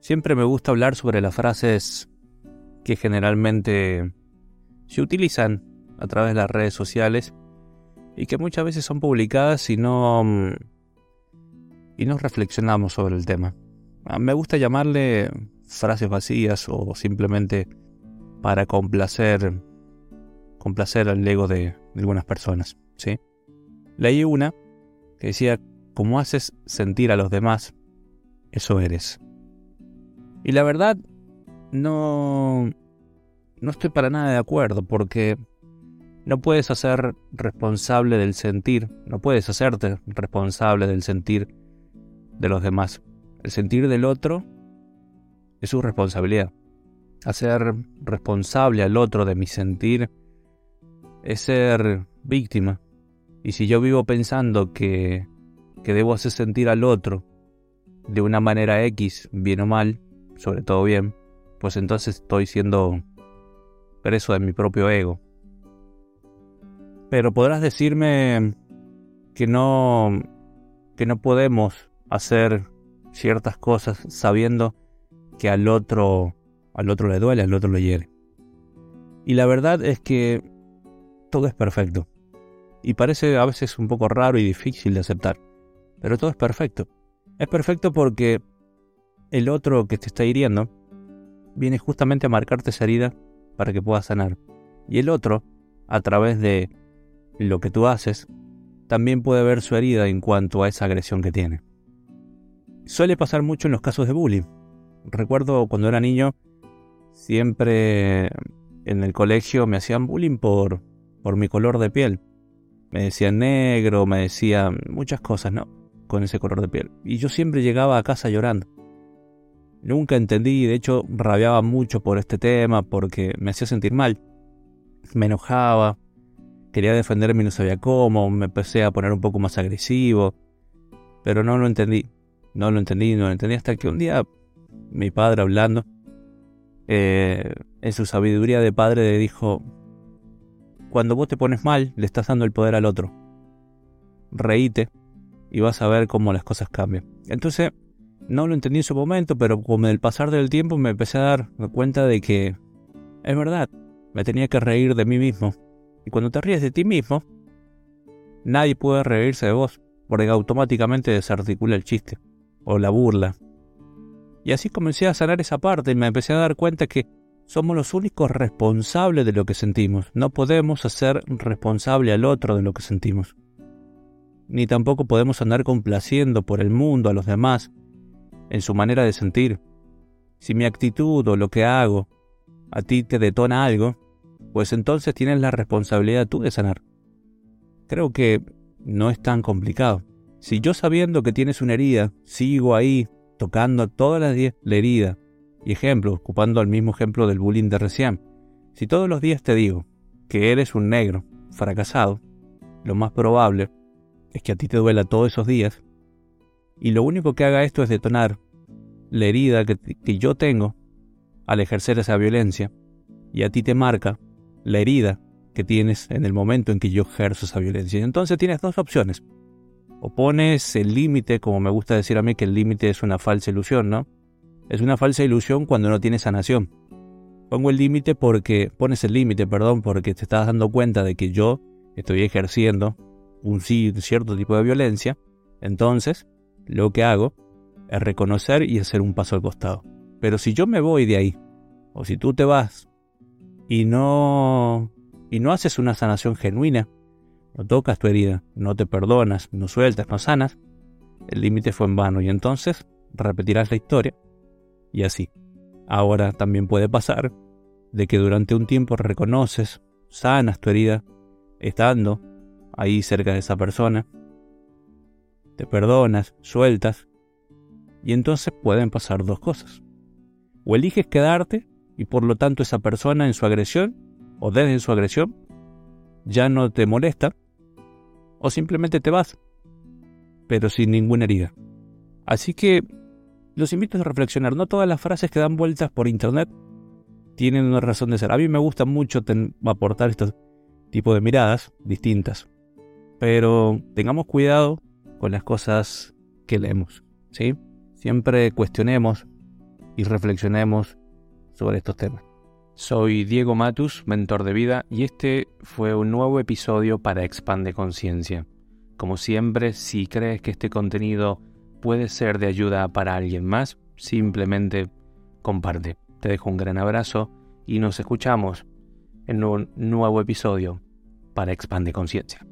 Siempre me gusta hablar sobre las frases que generalmente se utilizan a través de las redes sociales y que muchas veces son publicadas y no mm, y no reflexionamos sobre el tema. Ah, me gusta llamarle frases vacías o simplemente para complacer complacer al ego de, algunas personas, ¿sí? Leí una que decía, como haces sentir a los demás, eso eres. Y la verdad, no, no estoy para nada de acuerdo, porque no puedes hacer responsable del sentir, no puedes hacerte responsable del sentir de los demás. El sentir del otro es su responsabilidad. Hacer responsable al otro de mi sentir es ser víctima. Y si yo vivo pensando que, que debo hacer sentir al otro de una manera X, bien o mal, sobre todo bien, pues entonces estoy siendo preso de mi propio ego. Pero podrás decirme que no que no podemos hacer ciertas cosas sabiendo que al otro al otro le duele, al otro le hiere. Y la verdad es que todo es perfecto. Y parece a veces un poco raro y difícil de aceptar, pero todo es perfecto. Es perfecto porque el otro que te está hiriendo viene justamente a marcarte esa herida para que puedas sanar. Y el otro, a través de lo que tú haces, también puede ver su herida en cuanto a esa agresión que tiene. Suele pasar mucho en los casos de bullying. Recuerdo cuando era niño, siempre en el colegio me hacían bullying por, por mi color de piel. Me decían negro, me decían muchas cosas, ¿no? Con ese color de piel. Y yo siempre llegaba a casa llorando. Nunca entendí, de hecho rabiaba mucho por este tema porque me hacía sentir mal. Me enojaba, quería defenderme y no sabía cómo, me empecé a poner un poco más agresivo, pero no lo entendí, no lo entendí, no lo entendí hasta que un día mi padre hablando, eh, en su sabiduría de padre le dijo, cuando vos te pones mal, le estás dando el poder al otro. Reíte y vas a ver cómo las cosas cambian. Entonces, no lo entendí en su momento, pero con el pasar del tiempo me empecé a dar cuenta de que es verdad, me tenía que reír de mí mismo. Y cuando te ríes de ti mismo, nadie puede reírse de vos, porque automáticamente desarticula el chiste o la burla. Y así comencé a sanar esa parte y me empecé a dar cuenta que somos los únicos responsables de lo que sentimos. No podemos hacer responsable al otro de lo que sentimos. Ni tampoco podemos andar complaciendo por el mundo a los demás en su manera de sentir. Si mi actitud o lo que hago a ti te detona algo, pues entonces tienes la responsabilidad tú de sanar. Creo que no es tan complicado. Si yo sabiendo que tienes una herida, sigo ahí tocando todas las días la herida, y ejemplo, ocupando el mismo ejemplo del bullying de recién, si todos los días te digo que eres un negro fracasado, lo más probable es que a ti te duela todos esos días y lo único que haga esto es detonar la herida que, yo tengo al ejercer esa violencia y a ti te marca la herida que tienes en el momento en que yo ejerzo esa violencia. Entonces tienes dos opciones. O pones el límite, como me gusta decir a mí que el límite es una falsa ilusión, ¿no? Es una falsa ilusión cuando no tienes sanación. Pongo el límite porque, pones el límite, perdón, porque te estás dando cuenta de que yo estoy ejerciendo un cierto tipo de violencia. Entonces, lo que hago es reconocer y hacer un paso al costado. Pero si yo me voy de ahí, o si tú te vas y no y no haces una sanación genuina, no tocas tu herida, no te perdonas, no sueltas, no sanas, el límite fue en vano y entonces repetirás la historia y así. Ahora también puede pasar de que durante un tiempo reconoces, sanas tu herida, estando ahí cerca de esa persona, te perdonas, sueltas, y entonces pueden pasar dos cosas. O eliges quedarte y por lo tanto esa persona en su agresión o desde su agresión ya no te molesta, o simplemente te vas, pero sin ninguna herida. Así que los invito a reflexionar. No todas las frases que dan vueltas por internet tienen una razón de ser. A mí me gusta mucho aportar este tipo de miradas distintas. Pero tengamos cuidado con las cosas que leemos, ¿sí? Siempre cuestionemos y reflexionemos sobre estos temas. Soy Diego Matus, mentor de vida, y este fue un nuevo episodio para Expande Conciencia. Como siempre, si crees que este contenido puede ser de ayuda para alguien más, simplemente comparte. Te dejo un gran abrazo y nos escuchamos en un nuevo episodio para Expande Conciencia.